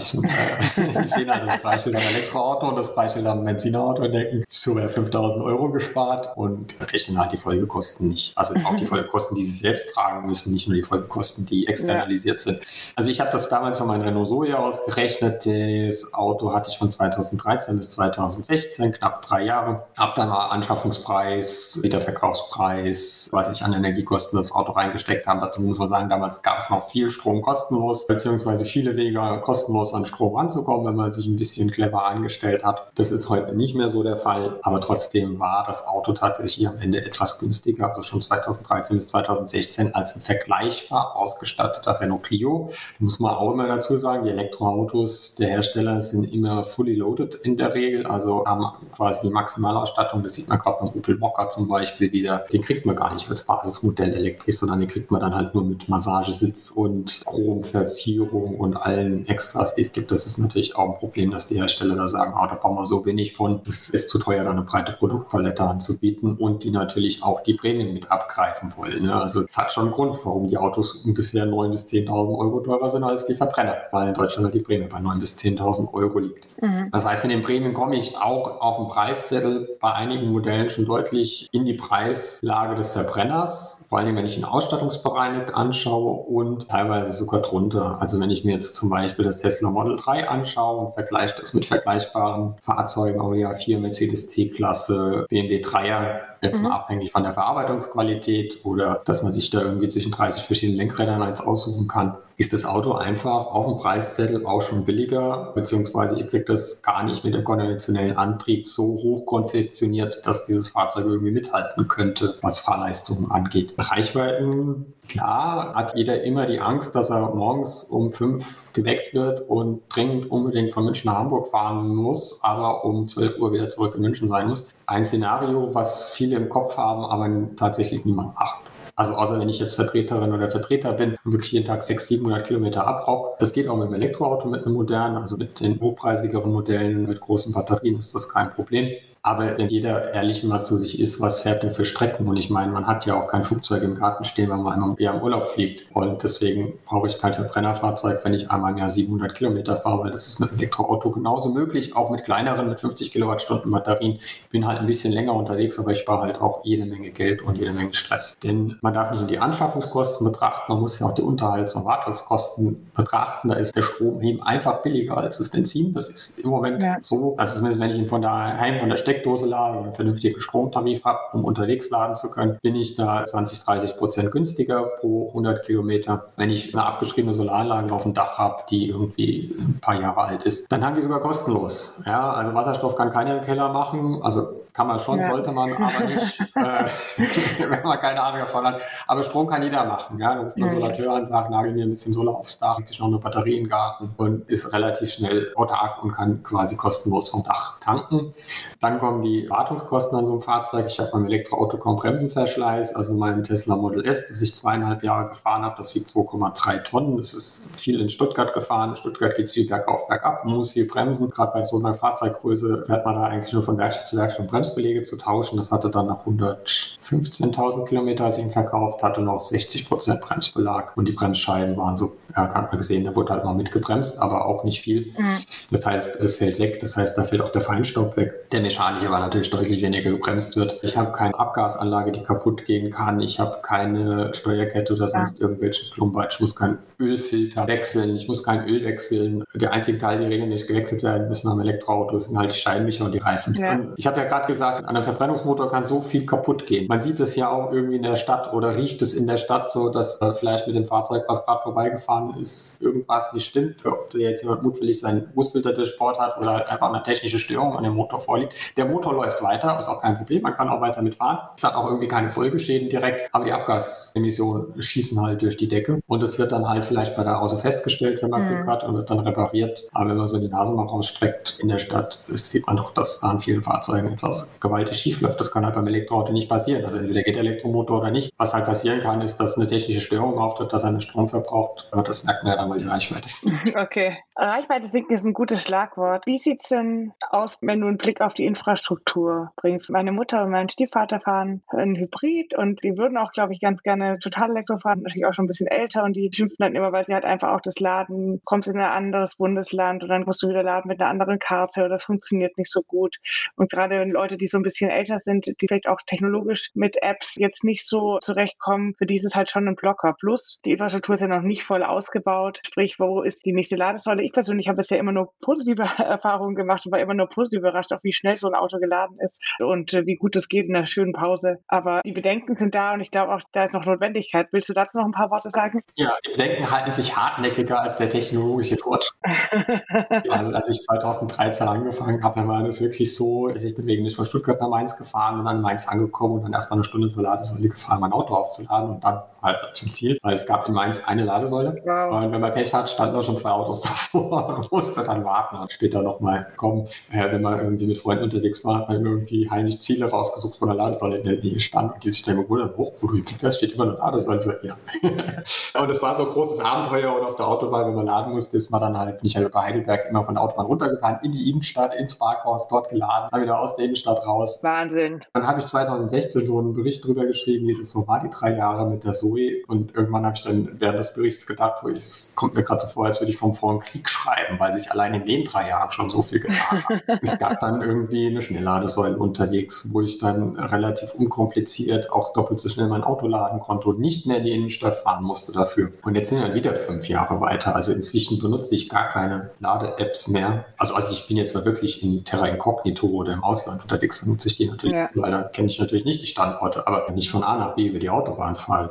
vergleichen vergleichen. Äh, [LAUGHS] die sehen halt das Beispiel am Elektroauto und das Beispiel am Benzinerauto denken, so wäre 5000 Euro gespart und rechnen halt die Folgekosten nicht. Also auch die [LAUGHS] Folgekosten, die sie selbst tragen müssen, nicht nur die Folgekosten, die externalisiert ja. sind. Also ich habe das damals von meinem Renault Zoe ausgerechnet. Das Auto hatte ich von 2013 bis 2016, knapp drei Jahre. Hab dann mal Anschaffungspreis, Wiederverkaufspreis, was ich an Energiekosten das Auto reingesteckt habe. Dazu muss man sagen, damals gab es noch viel Strom kostenlos, beziehungsweise viele Wege kostenlos an Strom ranzukommen, wenn man sich ein bisschen clever angestellt hat. Das ist heute nicht mehr so der Fall, aber trotzdem war das Auto tatsächlich am Ende etwas günstiger, also schon 2013 bis 2016 als ein vergleichbar ausgestatteter Renault Clio. Muss man auch immer dazu sagen, die Elektroautos der Hersteller sind immer fully loaded in der Regel, also haben quasi die Maximalausstattung. Das sieht man gerade beim Opel Mokka zum Beispiel wieder. Den kriegt man gar nicht als Basismodell elektrisch, sondern den kriegt man dann halt nur mit Massagesitz und Chromverzierung und allen Extras, die es gibt. Das ist natürlich auch ein Problem, dass die Hersteller da sagen, oh, da brauchen wir so wenig von. Es ist zu teuer, da eine breite Produktpalette anzubieten und die natürlich auch die Prämien mit abgreifen wollen. Ne? Also es hat schon einen Grund, warum die Autos ungefähr 9.000 bis 10.000 Euro teurer sind als die Verbrenner, weil in Deutschland halt die Prämie bei 9.000 bis 10.000 Euro liegt. Mhm. Das heißt, mit den Prämien komme ich auch auf dem Preiszettel bei einigen Modellen schon deutlich in die Preislage des Verbrenners, vor allem wenn ich ihn ausstattungsbereinigt anschaue und teilweise sogar drunter. Also wenn ich mir jetzt zum Beispiel das Tesla Model 3 anschaue und vergleiche das mit vergleichbaren Fahrzeugen, Audi A4, Mercedes C-Klasse, BMW 3er, jetzt mhm. mal abhängig von der Verarbeitungsqualität oder dass man sich da irgendwie zwischen 30 verschiedenen Lenkrädern eins aussuchen kann, ist das Auto einfach auf dem Preiszettel auch schon billiger, beziehungsweise ich kriege das gar nicht mit dem konventionellen Antrieb so hoch konfektioniert, dass dieses Fahrzeug irgendwie mithalten könnte, was Fahrleistungen angeht. Reichweiten, klar, hat jeder immer die Angst, dass er morgens um fünf geweckt wird und dringend unbedingt von München nach Hamburg fahren muss, aber um 12 Uhr wieder zurück in München sein muss. Ein Szenario, was viele im Kopf haben, aber tatsächlich niemand macht. Also außer wenn ich jetzt Vertreterin oder Vertreter bin und wirklich jeden Tag 600, 700 Kilometer abrock. Das geht auch mit dem Elektroauto, mit einem modernen, also mit den hochpreisigeren Modellen, mit großen Batterien ist das kein Problem. Aber wenn jeder ehrlich mal zu sich ist, was fährt der für Strecken? Und ich meine, man hat ja auch kein Flugzeug im Garten stehen, wenn man einmal im Urlaub fliegt. Und deswegen brauche ich kein Verbrennerfahrzeug, wenn ich einmal im Jahr 700 Kilometer fahre, weil das ist mit einem Elektroauto genauso möglich, auch mit kleineren, mit 50 Kilowattstunden Batterien. Ich bin halt ein bisschen länger unterwegs, aber ich spare halt auch jede Menge Geld und jede Menge Stress. Denn man darf nicht nur die Anschaffungskosten betrachten, man muss ja auch die Unterhalts- und Wartungskosten betrachten. Da ist der Strom eben einfach billiger als das Benzin. Das ist im Moment ja. so. Also zumindest wenn ich ihn von daheim, von der Stelle Steckdose lade oder einen vernünftigen Stromtarif habe, um unterwegs laden zu können, bin ich da 20, 30 Prozent günstiger pro 100 Kilometer. Wenn ich eine abgeschriebene Solaranlage auf dem Dach habe, die irgendwie ein paar Jahre alt ist, dann haben die sogar kostenlos. Ja, also Wasserstoff kann keiner im Keller machen. Also kann man schon, ja. sollte man aber [LAUGHS] nicht, äh, [LAUGHS] wenn man keine Ahnung davon hat. Aber Strom kann jeder machen. Ja? Da ruft man ja. Solateur an, sagt, nagel mir ein bisschen Solar aufs Dach, hat sich noch eine Batterie im Garten und ist relativ schnell autark und kann quasi kostenlos vom Dach tanken. Dann kommen die Wartungskosten an so einem Fahrzeug. Ich habe beim Elektroauto kaum Bremsenverschleiß. Also mein Tesla Model S, das ich zweieinhalb Jahre gefahren habe, das wiegt 2,3 Tonnen. Das ist viel in Stuttgart gefahren. In Stuttgart geht es viel bergauf, bergab. Man muss viel bremsen. Gerade bei so einer Fahrzeuggröße fährt man da eigentlich nur von Werkstatt zu Werkstatt, um Bremsbelege zu tauschen. Das hatte dann nach 115.000 Kilometer, als ich ihn verkauft hatte, noch 60 Prozent Bremsbelag. Und die Bremsscheiben waren so, ja, hat man gesehen, da wurde halt mal mitgebremst, aber auch nicht viel. Mhm. Das heißt, das fällt weg. Das heißt, da fällt auch der Feinstaub weg. Der mechanische, weil natürlich deutlich weniger gebremst wird. Ich habe keine Abgasanlage, die kaputt gehen kann. Ich habe keine Steuerkette oder sonst ja. irgendwelche Klumper. Ich muss keinen Ölfilter wechseln. Ich muss kein Öl wechseln. Der einzige Teil, die regelmäßig gewechselt werden müssen am Elektroauto, sind halt die Scheinwischer und die Reifen. Ja. Ich habe ja gerade gesagt, an einem Verbrennungsmotor kann so viel kaputt gehen. Man sieht es ja auch irgendwie in der Stadt oder riecht es in der Stadt so, dass äh, vielleicht mit dem Fahrzeug, was gerade vorbeigefahren ist, irgendwas nicht stimmt. Ob jetzt jemand mutwillig seinen Busfilter durchbohrt hat oder halt einfach eine technische Störung an dem Motor vorliegt. Der Motor läuft weiter, ist auch kein Problem. Man kann auch weiter mitfahren. Es hat auch irgendwie keine Folgeschäden direkt, aber die Abgasemissionen schießen halt durch die Decke und es wird dann halt vielleicht bei der Hause festgestellt, wenn man mhm. Glück hat und wird dann repariert. Aber wenn man so die Nase mal rausstreckt in der Stadt, sieht man doch, dass da an vielen Fahrzeugen etwas gewaltig schief läuft. Das kann halt beim Elektroauto nicht passieren. Also entweder geht Elektromotor oder nicht. Was halt passieren kann, ist, dass eine technische Störung auftritt, dass er einen Strom verbraucht. Aber das merkt man ja dann, weil die Reichweite ist. [LAUGHS] Okay. Reichweite sinken ist ein gutes Schlagwort. Wie sieht es denn aus, wenn du einen Blick auf die Infrastruktur bringst? Meine Mutter und mein Stiefvater fahren ein Hybrid und die würden auch, glaube ich, ganz gerne total Elektro fahren, natürlich auch schon ein bisschen älter und die schimpfen dann immer, weil sie halt einfach auch das Laden, kommst in ein anderes Bundesland und dann musst du wieder laden mit einer anderen Karte das funktioniert nicht so gut. Und gerade Leute, die so ein bisschen älter sind, die vielleicht auch technologisch mit Apps jetzt nicht so zurechtkommen, für die ist es halt schon ein Blocker. Plus, die Infrastruktur ist ja noch nicht voll ausgebaut. Sprich, wo ist die nächste Ladesäule? Ich persönlich habe bisher immer nur positive [LAUGHS] Erfahrungen gemacht und war immer nur positiv überrascht, auch wie schnell so ein Auto geladen ist und äh, wie gut es geht in einer schönen Pause. Aber die Bedenken sind da und ich glaube auch, da ist noch Notwendigkeit. Willst du dazu noch ein paar Worte sagen? Ja, die Bedenken halten sich hartnäckiger als der technologische Fortschritt. [LAUGHS] also als ich 2013 angefangen habe, dann war das wirklich so, ich bin wegen von Stuttgart nach Mainz gefahren und dann Mainz angekommen und dann erstmal eine Stunde zur Ladesäule gefahren, mein Auto aufzuladen und dann halt zum Ziel, weil es gab in Mainz eine Ladesäule. Wow. Und wenn man Pech hat, standen da schon zwei Autos [LAUGHS] davor und musste dann warten und später nochmal kommen. Äh, wenn man irgendwie mit Freunden unterwegs war, hat man irgendwie heimlich Ziele rausgesucht von der Ladesäule in der Nähe stand und die sich dann gewundert, hoch, wo du hinfährst, steht immer eine Ladesäule. Ja. [LAUGHS] und es war so ein großes Abenteuer und auf der Autobahn, wenn man laden musste, ist man dann halt nicht halt bei Heidelberg immer von der Autobahn runtergefahren, in die Innenstadt, ins Parkhaus, dort geladen, dann wieder aus der Innenstadt raus. Wahnsinn. Dann habe ich 2016 so einen Bericht drüber geschrieben, wie das so war, die drei Jahre mit der Zoe. Und irgendwann habe ich dann während des Berichts gedacht, so, es kommt mir gerade so vor, als würde ich vom Vor- Krieg schreiben, weil sich allein in den drei Jahren schon so viel getan hat. [LAUGHS] es gab dann irgendwie eine Schnellladesäule unterwegs, wo ich dann relativ unkompliziert auch doppelt so schnell mein Auto laden konnte und nicht mehr in die Innenstadt fahren musste dafür. Und jetzt sind wir wieder fünf Jahre weiter. Also inzwischen benutze ich gar keine Lade-Apps mehr. Also, also ich bin jetzt mal wirklich in Terra Incognito oder im Ausland unterwegs, dann nutze ich die natürlich, ja. weil da kenne ich natürlich nicht die Standorte. Aber wenn ich von A nach B über die Autobahn fahre,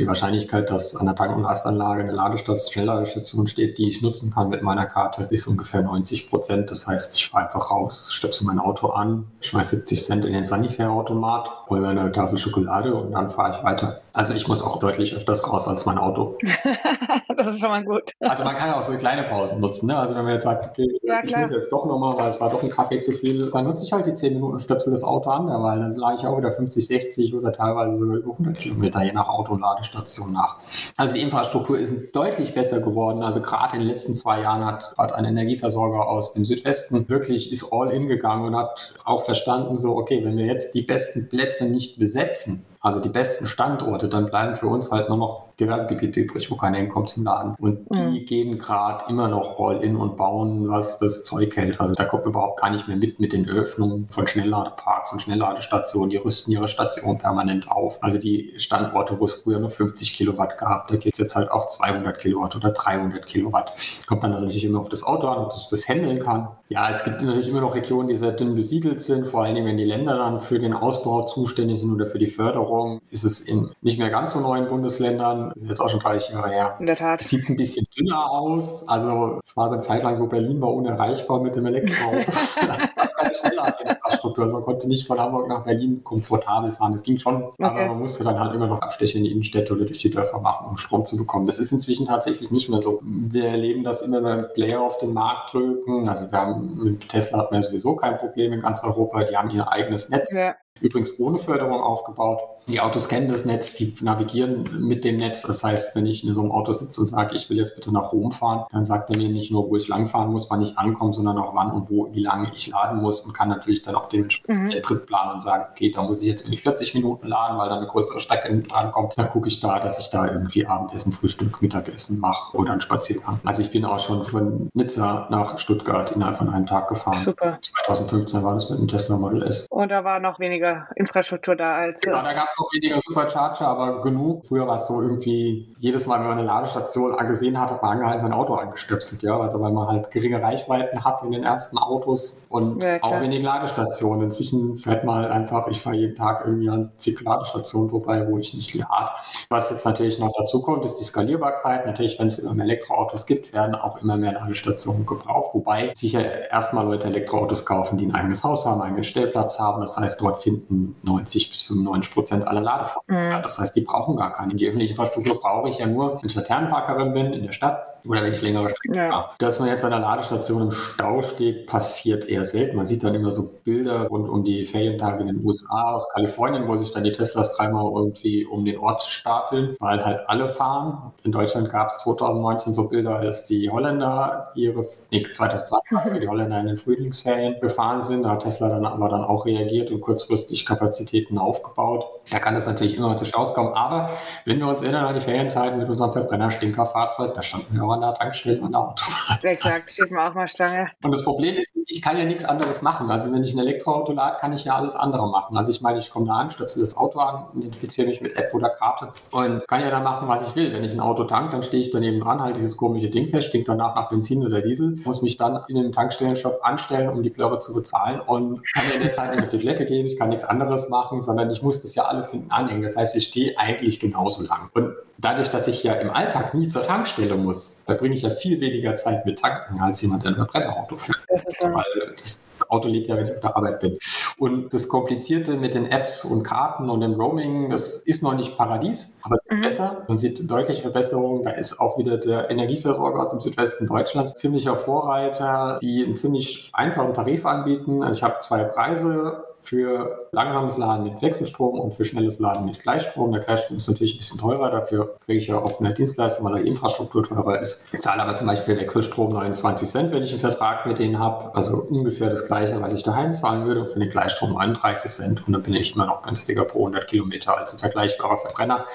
die Wahrscheinlichkeit, dass an der Tank- und Rastanlage eine Ladestation, Schnellladestation steht, die ich nutzen kann mit meiner Karte, ist ungefähr 90 Prozent. Das heißt, ich fahre einfach raus, stöpsel mein Auto an, schmeiße 70 Cent in den Sanifair-Automat, hole mir eine Tafel Schokolade und dann fahre ich weiter. Also ich muss auch deutlich öfters raus als mein Auto. [LAUGHS] das ist schon mal gut. Also man kann ja auch so kleine Pausen nutzen. Ne? Also wenn man jetzt sagt, okay, ja, ich muss jetzt doch nochmal, weil es war doch ein Kaffee zu viel, dann nutze ich halt die 10 Minuten Stöpsel das Auto an, weil dann lade ich auch wieder 50, 60 oder teilweise sogar über 100 Kilometer je nach Auto und Ladestation nach. Also die Infrastruktur ist deutlich besser geworden. Also gerade in den letzten zwei Jahren hat gerade ein Energieversorger aus dem Südwesten wirklich ist all in gegangen und hat auch verstanden, so okay, wenn wir jetzt die besten Plätze nicht besetzen, also die besten Standorte, dann bleiben für uns halt nur noch Gewerbegebiete übrig, wo keiner hinkommt zum Laden. Und die mhm. gehen gerade immer noch all in und bauen, was das Zeug hält. Also da kommt überhaupt gar nicht mehr mit mit den Öffnungen von Schnellladeparks und Schnellladestationen. Die rüsten ihre Station permanent auf. Also die Standorte, wo es früher nur 50 Kilowatt gab, da geht es jetzt halt auch 200 Kilowatt oder 300 Kilowatt. Kommt dann natürlich immer auf das Auto an, ob es das handeln kann. Ja, es gibt natürlich immer noch Regionen, die sehr dünn besiedelt sind, vor allem wenn die Länder dann für den Ausbau zuständig sind oder für die Förderung ist es in nicht mehr ganz so neuen Bundesländern, ist jetzt auch schon 30 Jahre her. In der Tat. Sieht es ein bisschen dünner aus. Also es war so eine Zeit lang so, Berlin war unerreichbar mit dem Elektroauto. [LAUGHS] war keine schneller Infrastruktur. Also man konnte nicht von Hamburg nach Berlin komfortabel fahren. Das ging schon, okay. aber man musste dann halt immer noch Absteche in die Innenstädte oder durch die Dörfer machen, um Strom zu bekommen. Das ist inzwischen tatsächlich nicht mehr so. Wir erleben das immer, wenn Player auf den Markt drücken. Also wir haben mit Tesla hat man ja sowieso kein Problem in ganz Europa. Die haben ihr eigenes Netz. Ja übrigens ohne Förderung aufgebaut. Die Autos kennen das Netz, die navigieren mit dem Netz. Das heißt, wenn ich in so einem Auto sitze und sage, ich will jetzt bitte nach Rom fahren, dann sagt er mir nicht nur, wo ich langfahren muss, wann ich ankomme, sondern auch wann und wo, wie lange ich laden muss und kann natürlich dann auch dementsprechend mhm. den Trip planen und sagen, okay, da muss ich jetzt irgendwie 40 Minuten laden, weil da eine größere Strecke drankommt. Dann gucke ich da, dass ich da irgendwie Abendessen, Frühstück, Mittagessen mache oder einen Spaziergang. Also ich bin auch schon von Nizza nach Stuttgart innerhalb von einem Tag gefahren. Super. 2015 war das mit dem Tesla Model S. Und da war noch weniger weniger Infrastruktur da als. Genau, da gab es noch weniger Supercharger, aber genug. Früher war es so irgendwie, jedes Mal, wenn man eine Ladestation angesehen hat, hat man angehalten sein Auto angestöpselt, ja. Also weil man halt geringe Reichweiten hat in den ersten Autos und ja, auch wenig Ladestationen. Inzwischen fährt man halt einfach, ich fahre jeden Tag irgendwie an zig Ladestationen vorbei, wo ich nicht lade. Was jetzt natürlich noch dazu kommt, ist die Skalierbarkeit. Natürlich, wenn es immer mehr Elektroautos gibt, werden auch immer mehr Ladestationen gebraucht. Wobei sicher erstmal Leute Elektroautos kaufen, die ein eigenes Haus haben, einen eigenen Stellplatz haben. Das heißt, dort finden 90 bis 95 Prozent aller Ladevorgänge. Mhm. Das heißt, die brauchen gar keine. Die öffentliche Infrastruktur brauche ich ja nur, wenn ich Laternenparkerin bin in der Stadt oder wenn ich längere Strecken ja. fahre. Dass man jetzt an der Ladestation im Stau steht, passiert eher selten. Man sieht dann immer so Bilder rund um die Ferientage in den USA, aus Kalifornien, wo sich dann die Teslas dreimal irgendwie um den Ort stapeln, weil halt alle fahren. In Deutschland gab es 2019 so Bilder, als die Holländer ihre, nee, 2020, als die Holländer in den Frühlingsferien gefahren sind. Da hat Tesla dann aber dann auch reagiert und kurzfristig Kapazitäten aufgebaut. Da kann es natürlich immer zu Staus kommen. Aber wenn wir uns erinnern an die Ferienzeiten mit unserem Verbrenner-Stinker-Fahrzeug, da standen wir auch an der Tankstelle an der Autobahn. Exakt, steht mir auch mal Stange. Und das Problem ist, ich kann ja nichts anderes machen. Also wenn ich ein Elektroauto lade, kann ich ja alles andere machen. Also ich meine, ich komme da an, stöpsel das Auto an, identifiziere mich mit App oder Karte und kann ja dann machen, was ich will. Wenn ich ein Auto tank, dann stehe ich daneben dran, halt dieses komische Ding fest, stinkt danach nach Benzin oder Diesel, muss mich dann in den Tankstellenshop anstellen, um die Blöre zu bezahlen und kann in der Zeit nicht auf die Toilette gehen, ich kann nichts anderes machen, sondern ich muss das ja alles hinten anhängen. Das heißt, ich stehe eigentlich genauso lang. Und dadurch, dass ich ja im Alltag nie zur Tankstelle muss, verbringe ich ja viel weniger Zeit mit Tanken als jemand, der ein Verbrennerauto fährt. Das ist ja Weil das Auto lädt ja, wenn ich auf der Arbeit bin. Und das Komplizierte mit den Apps und Karten und dem Roaming, das ist noch nicht Paradies, aber es ist mhm. besser. Man sieht deutliche Verbesserungen. Da ist auch wieder der Energieversorger aus dem Südwesten Deutschlands ziemlicher Vorreiter, die einen ziemlich einfachen Tarif anbieten. Also ich habe zwei Preise für langsames Laden mit Wechselstrom und für schnelles Laden mit Gleichstrom. Der Gleichstrom ist natürlich ein bisschen teurer, dafür kriege ich ja auch mehr Dienstleistung, weil die Infrastruktur teurer ist. Ich zahle aber zum Beispiel Wechselstrom 29 Cent, wenn ich einen Vertrag mit denen habe, also ungefähr das gleiche, was ich daheim zahlen würde, für den Gleichstrom 39 Cent und dann bin ich immer noch günstiger pro 100 Kilometer als ein vergleichbarer Verbrenner.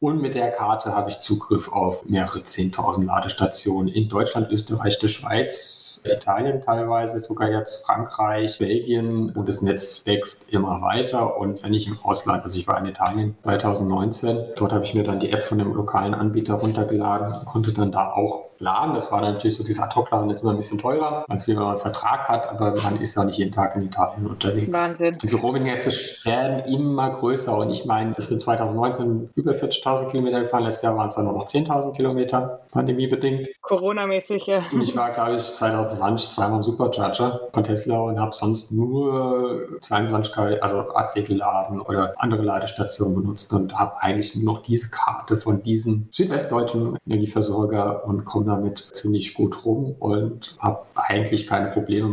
Und mit der Karte habe ich Zugriff auf mehrere 10.000 Ladestationen in Deutschland, Österreich, der Schweiz, Italien teilweise, sogar jetzt Frankreich, Belgien und das Netz wächst immer weiter. Und wenn ich im Ausland, also ich war in Italien 2019, dort habe ich mir dann die App von dem lokalen Anbieter runtergeladen und konnte dann da auch laden. Das war dann natürlich so dieser Ad-Hoc-Laden, ist immer ein bisschen teurer, als wenn man einen Vertrag hat, aber man ist ja nicht jeden Tag in Italien unterwegs. Wahnsinn. Diese Roaming-Netze werden immer größer und ich meine, ich bin 2019 über 40.000 20.000 Kilometer gefahren. Letztes Jahr waren es dann nur noch 10.000 Kilometer, pandemiebedingt. Corona-mäßig, ja. Und ich war, glaube ich, 2020 zweimal im Supercharger von Tesla und habe sonst nur 22 kW, also AC geladen oder andere Ladestationen benutzt und habe eigentlich nur noch diese Karte von diesem südwestdeutschen Energieversorger und komme damit ziemlich gut rum und habe eigentlich keine Probleme.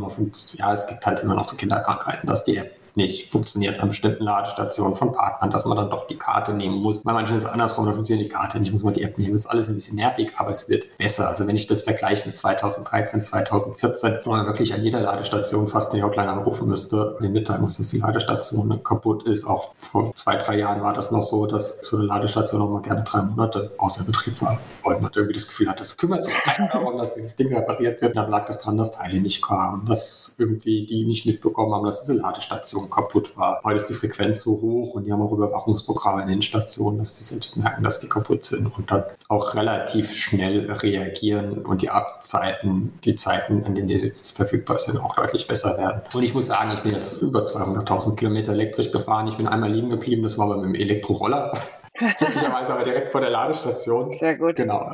Ja, es gibt halt immer noch so Kinderkrankheiten, dass die App nicht funktioniert an bestimmten Ladestationen von Partnern, dass man dann doch die Karte nehmen muss. Bei manchen ist es andersrum, da funktioniert die Karte nicht, muss man die App nehmen. Das ist alles ein bisschen nervig, aber es wird besser. Also wenn ich das vergleiche mit 2013, 2014, wo man wirklich an jeder Ladestation fast die Hotline anrufen müsste, den mitteilen muss, dass die Ladestation kaputt ist. Auch vor zwei, drei Jahren war das noch so, dass so eine Ladestation noch mal gerne drei Monate außer Betrieb war. Und man irgendwie das Gefühl hat, das kümmert sich keiner darum, dass dieses Ding repariert wird. dann lag das dran, dass Teile nicht kamen, dass irgendwie die nicht mitbekommen haben, dass diese Ladestation Kaputt war. Heute ist die Frequenz so hoch und die haben auch Überwachungsprogramme in den Stationen, dass die selbst merken, dass die kaputt sind und dann auch relativ schnell reagieren und die Abzeiten, die Zeiten, in denen die jetzt verfügbar sind, auch deutlich besser werden. Und ich muss sagen, ich bin jetzt über 200.000 Kilometer elektrisch gefahren. Ich bin einmal liegen geblieben, das war aber mit dem Elektroroller. Glücklicherweise aber direkt vor der Ladestation. Sehr gut. Genau.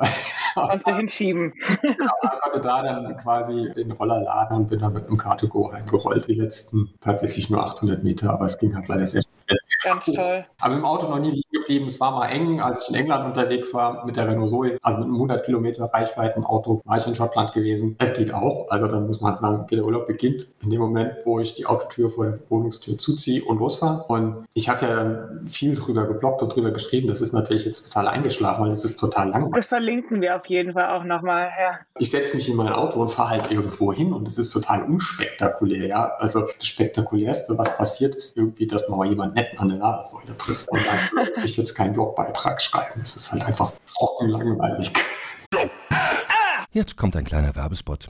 Konntest dich hinschieben. [LAUGHS] genau, konnte da dann quasi den Roller laden und bin dann mit einem Car2Go heimgerollt. Die letzten tatsächlich nur 800 Meter, aber es ging halt leider sehr schnell. Ganz toll. Aber im Auto noch nie liegen geblieben. Es war mal eng, als ich in England unterwegs war mit der Renault Zoe, also mit einem 100 Kilometer Reichweiten-Auto, war ich in Schottland gewesen. Das geht auch. Also dann muss man sagen, okay, der Urlaub beginnt in dem Moment, wo ich die Autotür vor der Wohnungstür zuziehe und losfahre. Und ich habe ja dann viel drüber geblockt und drüber geschrieben. Das ist natürlich jetzt total eingeschlafen, weil es ist total langweilig. Das verlinken wir auf jeden Fall auch nochmal. Ja. Ich setze mich in mein Auto und fahre halt irgendwo hin und es ist total unspektakulär. Ja? Also das Spektakulärste, was passiert, ist irgendwie, dass man mal jemand netten an der Ladesäule trifft. Und dann [LAUGHS] muss ich jetzt keinen Blogbeitrag schreiben. Es ist halt einfach trockenlangweilig. Jetzt kommt ein kleiner Werbespot.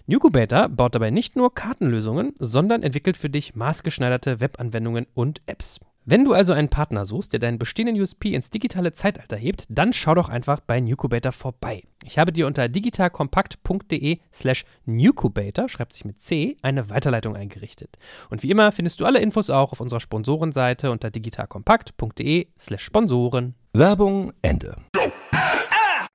Nucubator baut dabei nicht nur Kartenlösungen, sondern entwickelt für dich maßgeschneiderte Webanwendungen und Apps. Wenn du also einen Partner suchst, der deinen bestehenden USP ins digitale Zeitalter hebt, dann schau doch einfach bei Nucubator vorbei. Ich habe dir unter digitalkompakt.de slash Nucubator, schreibt sich mit C, eine Weiterleitung eingerichtet. Und wie immer findest du alle Infos auch auf unserer Sponsorenseite unter digitalkompakt.de slash Sponsoren. Werbung Ende.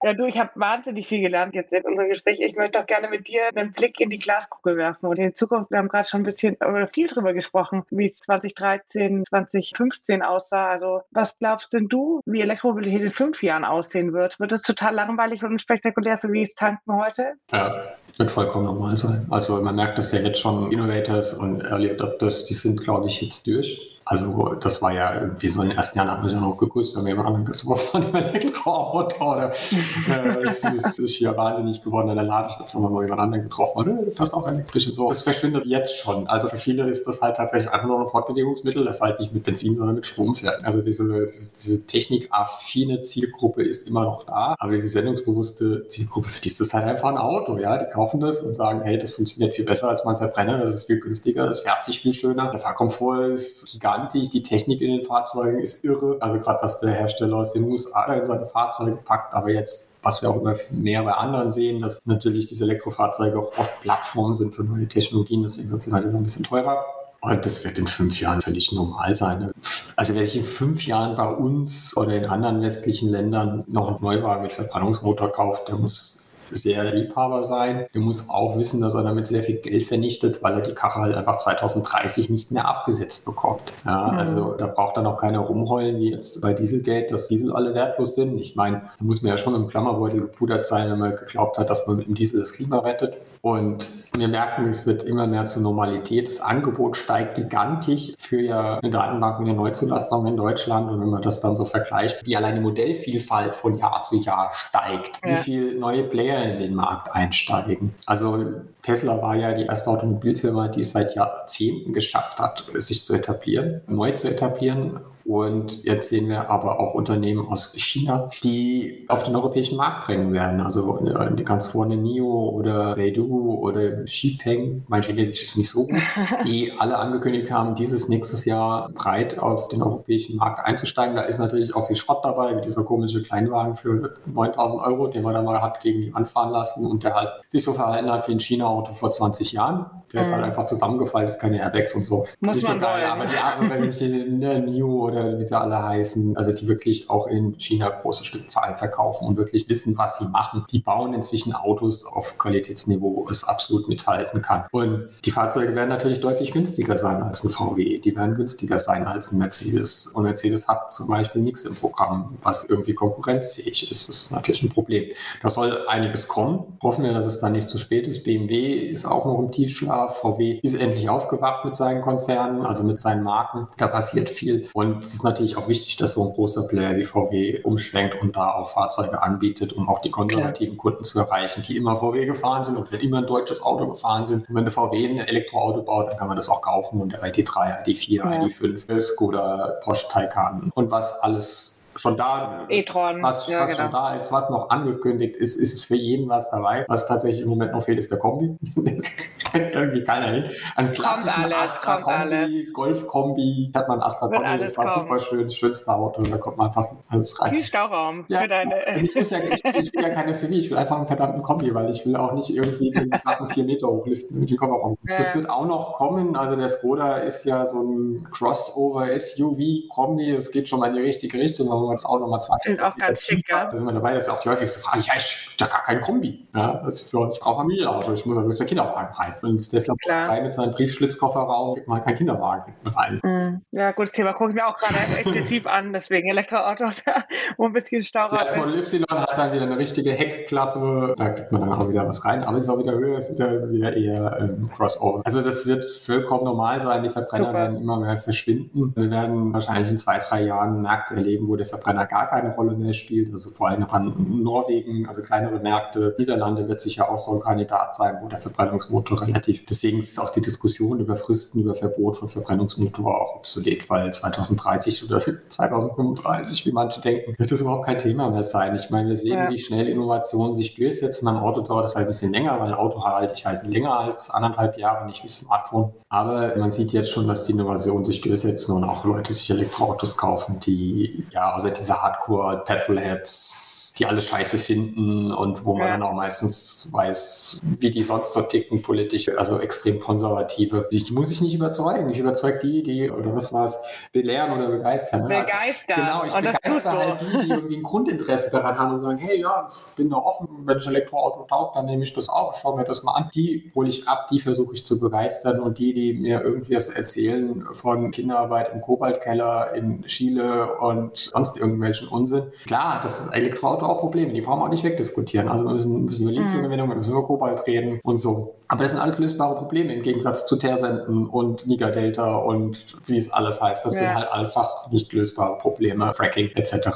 Ja, du, ich habe wahnsinnig viel gelernt jetzt in unserem Gespräch. Ich möchte auch gerne mit dir einen Blick in die Glaskugel werfen und in Zukunft. Wir haben gerade schon ein bisschen oder viel drüber gesprochen, wie es 2013, 2015 aussah. Also, was glaubst denn du, wie Elektromobilität in fünf Jahren aussehen wird? Wird es total langweilig und spektakulär, so wie es tanken heute? Ja, wird vollkommen normal sein. Also, man merkt das ja jetzt schon, Innovators und Early Adopters, die sind, glaube ich, jetzt durch. Also das war ja irgendwie so in den ersten Jahren hat man sich noch geküsst, wenn wir jemand anderen getroffen haben im Elektroauto oder äh, es, ist, ist hier wahnsinnig geworden an der Ladestation, haben wir jemand anderen getroffen oder fast auch elektrisch und so. Das verschwindet jetzt schon. Also für viele ist das halt tatsächlich einfach nur ein Fortbewegungsmittel, das halt nicht mit Benzin, sondern mit Strom fährt. Also diese, diese, diese technikaffine Zielgruppe ist immer noch da, aber diese sendungsbewusste Zielgruppe, für die ist das halt einfach ein Auto, ja. Die kaufen das und sagen, hey, das funktioniert viel besser als mein Verbrenner, das ist viel günstiger, das fährt sich viel schöner, der Fahrkomfort ist gigantisch gigantisch. Die Technik in den Fahrzeugen ist irre. Also gerade was der Hersteller aus den USA in seine Fahrzeuge packt, aber jetzt, was wir auch immer mehr bei anderen sehen, dass natürlich diese Elektrofahrzeuge auch oft Plattformen sind für neue Technologien, deswegen sind sie halt immer ein bisschen teurer. Und das wird in fünf Jahren völlig normal sein. Also wer sich in fünf Jahren bei uns oder in anderen westlichen Ländern noch einen Neuwagen mit Verbrennungsmotor kauft, der muss sehr Liebhaber sein. Er muss auch wissen, dass er damit sehr viel Geld vernichtet, weil er die Karre halt einfach 2030 nicht mehr abgesetzt bekommt. Ja, mhm. Also da braucht er noch keiner rumheulen, wie jetzt bei Dieselgate, dass Diesel alle wertlos sind. Ich meine, da muss man ja schon im Klammerbeutel gepudert sein, wenn man geglaubt hat, dass man mit dem Diesel das Klima rettet. Und wir merken, es wird immer mehr zur Normalität. Das Angebot steigt gigantisch für ja eine Datenbank mit der Neuzulassung in Deutschland. Und wenn man das dann so vergleicht, wie allein die Modellvielfalt von Jahr zu Jahr steigt, ja. wie viele neue Player mehr in den Markt einsteigen. Also Tesla war ja die erste Automobilfirma, die es seit Jahrzehnten geschafft hat, sich zu etablieren, neu zu etablieren und jetzt sehen wir aber auch Unternehmen aus China, die auf den europäischen Markt drängen werden. Also äh, ganz vorne NIO oder Beidou oder Xipeng, mein Chinesisch ist nicht so gut, [LAUGHS] die alle angekündigt haben, dieses nächstes Jahr breit auf den europäischen Markt einzusteigen. Da ist natürlich auch viel Schrott dabei, wie dieser komische Kleinwagen für 9000 Euro, den man da mal hat gegen die anfahren lassen und der halt sich so verhalten hat wie ein China-Auto vor 20 Jahren. Der ist halt mhm. einfach zusammengefallen, ist keine Airbags und so. Muss nicht man so geil, aber die Arme, wenn ich den NIO oder oder wie sie alle heißen, also die wirklich auch in China große Stückzahlen verkaufen und wirklich wissen, was sie machen. Die bauen inzwischen Autos auf Qualitätsniveau, es absolut mithalten kann. Und die Fahrzeuge werden natürlich deutlich günstiger sein als ein VW. Die werden günstiger sein als ein Mercedes. Und Mercedes hat zum Beispiel nichts im Programm, was irgendwie konkurrenzfähig ist. Das ist natürlich ein Problem. Da soll einiges kommen. Hoffen wir, dass es dann nicht zu spät ist. BMW ist auch noch im Tiefschlaf. VW ist endlich aufgewacht mit seinen Konzernen, also mit seinen Marken. Da passiert viel. Und es ist natürlich auch wichtig, dass so ein großer Player wie VW umschwenkt und da auch Fahrzeuge anbietet, um auch die konservativen Kunden zu erreichen, die immer VW gefahren sind und nicht immer ein deutsches Auto gefahren sind. Und wenn der VW ein Elektroauto baut, dann kann man das auch kaufen und der ID3, ID4, ja. ID5, Skoda, Porsche Taycan und was alles schon da, e-tron. was, ja, was genau. schon da ist, was noch angekündigt ist, ist für jeden was dabei. Was tatsächlich im Moment noch fehlt, ist der Kombi. [LAUGHS] [LAUGHS] irgendwie keiner hin. Ein klassischen alles, Astra Kombi, Golf Kombi, hat man Astra Kombi, das war kommen. super schön, schönste Auto, da kommt man einfach alles rein. Viel Stauraum ja, für deine. Ich, muss ja, ich, ich, will ja keine SUV, ich will einfach einen verdammten Kombi, weil ich will auch nicht irgendwie den Sachen vier Meter hochliften mit dem Kofferraum. Ja. Das wird auch noch kommen, also der Skoda ist ja so ein Crossover SUV Kombi, es geht schon mal in die richtige Richtung, aber das Auto nochmal 20 Sind auch ganz schick, ja. Da sind wir dabei, das ist auch die häufigste Frage, ja, ich habe gar kein Kombi. Ja, das ist so, ich brauche Familienauto, ich muss ja bloß der Kinderwagen rein. Und Tesla rein mit seinem Briefschlitzkofferraum gibt man keinen Kinderwagen rein. Mhm. Ja, gutes Thema. Gucke ich mir auch gerade intensiv an, deswegen Elektroautos, [LAUGHS] wo ein bisschen Stauraum ist. Das Model Y hat dann wieder eine richtige Heckklappe, da kriegt man dann auch wieder was rein, aber es ist auch wieder höher, es ist wieder eher ähm, Crossover. Also das wird vollkommen normal sein, die Verbrenner Super. werden immer mehr verschwinden. Wir werden wahrscheinlich in zwei, drei Jahren Märkte erleben, wo der Verbrenner gar keine Rolle mehr spielt, also vor allem an Norwegen, also kleinere Märkte. Niederlande wird sicher auch so ein Kandidat sein, wo der Verbrennungsmotor relativ, deswegen ist auch die Diskussion über Fristen, über Verbot von Verbrennungsmotor auch obsolet, weil 2030 oder [LAUGHS] 2035, wie manche denken, wird das überhaupt kein Thema mehr sein. Ich meine, wir sehen, ja. wie schnell Innovationen sich durchsetzen. Beim Auto dauert es halt ein bisschen länger, weil ein Auto halte ich halt länger als anderthalb Jahre, nicht wie Smartphone. Aber man sieht jetzt schon, dass die Innovationen sich durchsetzen und auch Leute sich Elektroautos kaufen, die ja außer diese Hardcore-Petrolheads, die alles scheiße finden und wo man ja. dann auch meistens weiß, wie die sonst so ticken politisch, also extrem konservative. Die muss ich nicht überzeugen. Ich überzeuge die, die, oder was war es, belehren oder begeistern. Ne? Also, begeistern. Also, genau, ich und begeister halt die, die irgendwie ein Grundinteresse daran haben und sagen, hey, ja, ich bin da offen, wenn das Elektroauto taugt, dann nehme ich das auch, schau mir das mal an. Die hole ich ab, die versuche ich zu begeistern und die, die mir irgendwie was erzählen von Kinderarbeit im Kobaltkeller in Chile und sonst irgendwelchen Unsinn. Klar, das ist Elektroauto auch Probleme, die brauchen wir auch nicht wegdiskutieren. Also wir müssen, müssen über Lithiumgewinnung, wir müssen über Kobalt reden und so. Aber das sind alles lösbare Probleme im Gegensatz zu Tersenden und Niger Delta und wie es alles heißt. Das ja. sind halt einfach nicht lösbare Probleme, Fracking etc.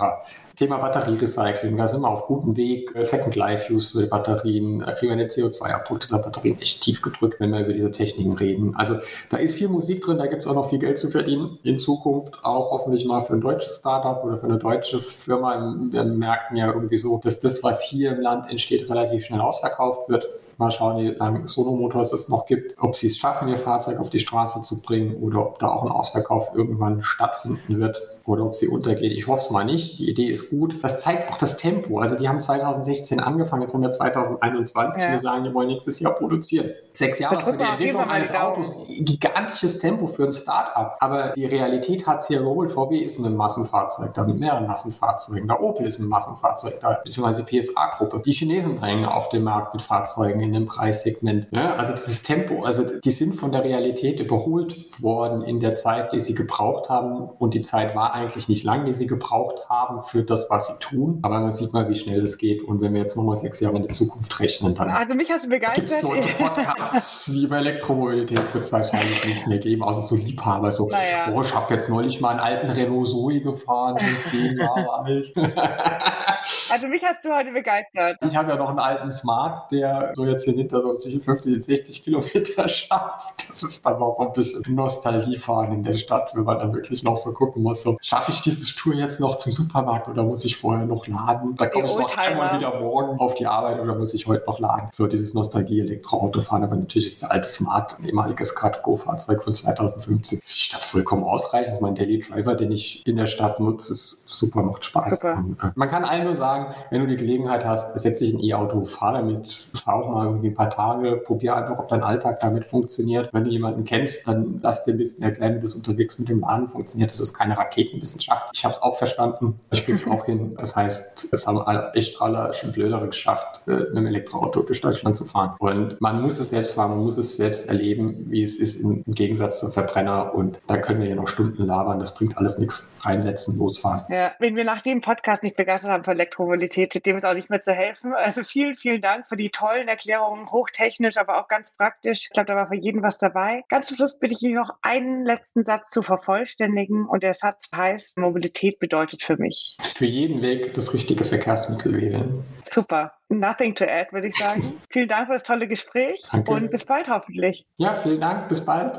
Thema Batterierecycling, da sind wir auf gutem Weg. Second Life Use für Batterien, da kriegen wir den CO2-Abdruck dieser Batterien echt tief gedrückt, wenn wir über diese Techniken reden. Also da ist viel Musik drin, da gibt es auch noch viel Geld zu verdienen in Zukunft, auch hoffentlich mal für ein deutsches Startup oder für eine deutsche Firma. Wir merken ja irgendwie so, dass das, was hier im Land entsteht, relativ schnell ausverkauft wird. Mal schauen, wie lange Sono es noch gibt, ob sie es schaffen, ihr Fahrzeug auf die Straße zu bringen oder ob da auch ein Ausverkauf irgendwann stattfinden wird oder ob sie untergehen. Ich hoffe es mal nicht. Die Idee ist gut. Das zeigt auch das Tempo. Also die haben 2016 angefangen, jetzt haben wir 2021. Ja. Wir sagen, die wollen nächstes Jahr produzieren. Sechs Jahre für die Entwicklung eines Autos. Gigantisches Tempo für ein Start-up. Aber die Realität hat es hier geholt. VW ist ein Massenfahrzeug da mit mehreren Massenfahrzeugen. Der Opel ist ein Massenfahrzeug da, beziehungsweise PSA-Gruppe. Die Chinesen drängen auf den Markt mit Fahrzeugen in dem Preissegment. Ja, also dieses Tempo, also die sind von der Realität überholt worden in der Zeit, die sie gebraucht haben. Und die Zeit war eigentlich nicht lang, die sie gebraucht haben für das, was sie tun. Aber man sieht mal, wie schnell das geht. Und wenn wir jetzt nochmal sechs Jahre in die Zukunft rechnen, dann also mich hast du begeistert. gibt es solche Podcasts [LAUGHS] wie über Elektromobilität wird es wahrscheinlich nicht mehr geben, außer so Liebhaber. So, naja. boah, ich habe jetzt neulich mal einen alten Renault Zoe gefahren, so zehn Jahre [LAUGHS] alt. [LAUGHS] also mich hast du heute begeistert. Ich habe ja noch einen alten Smart, der so jetzt hier hinter so zwischen 50 60 Kilometer schafft. Das ist dann noch so ein bisschen Nostalgiefahren in der Stadt, wenn man dann wirklich noch so gucken muss, so schaffe ich dieses Tour jetzt noch zum Supermarkt oder muss ich vorher noch laden? Da komme ich noch einmal wieder morgen auf die Arbeit oder muss ich heute noch laden? So dieses Nostalgie-Elektroauto fahren, aber natürlich ist der alte Smart ein ehemaliges Car-Go-Fahrzeug von 2015 die Stadt vollkommen ausreichend. Das ist mein Daily Driver, den ich in der Stadt nutze, ist super, macht Spaß. Super. Und, äh, man kann allen nur sagen, wenn du die Gelegenheit hast, setz dich ein E-Auto, fahr damit, fahr auch mal irgendwie ein paar Tage, probier einfach, ob dein Alltag damit funktioniert. Wenn du jemanden kennst, dann lass dir ein bisschen erklären, wie das unterwegs mit dem Laden funktioniert. Das ist keine Raketenwissenschaft. Ich habe es auch verstanden. Ich kriege es auch hin. Das heißt, es haben echt alle schon blödere geschafft, äh, mit dem Elektroauto durch Deutschland zu fahren. Und man muss es selbst fahren, man muss es selbst erleben, wie es ist im, Gegensatz zum Verbrenner. Und da können wir ja noch Stunden labern. Das bringt alles nichts. Reinsetzen, losfahren. Ja, wenn wir nach dem Podcast nicht begeistert haben für Elektromobilität, dem ist auch nicht mehr zu helfen. Also vielen, vielen Dank für die tollen Erklärungen, hochtechnisch, aber auch ganz praktisch. Ich glaube, da war für jeden was dabei. Ganz zum Schluss bitte ich mich noch einen letzten Satz zu vervollständigen. Und der Satz heißt, Mobilität bedeutet für mich. Für jeden Weg das richtige Verkehrsmittel wählen. Super. Nothing to add, würde ich sagen. [LAUGHS] vielen Dank für das tolle Gespräch Danke. und bis bald hoffentlich. Ja, vielen Dank. Bis bald.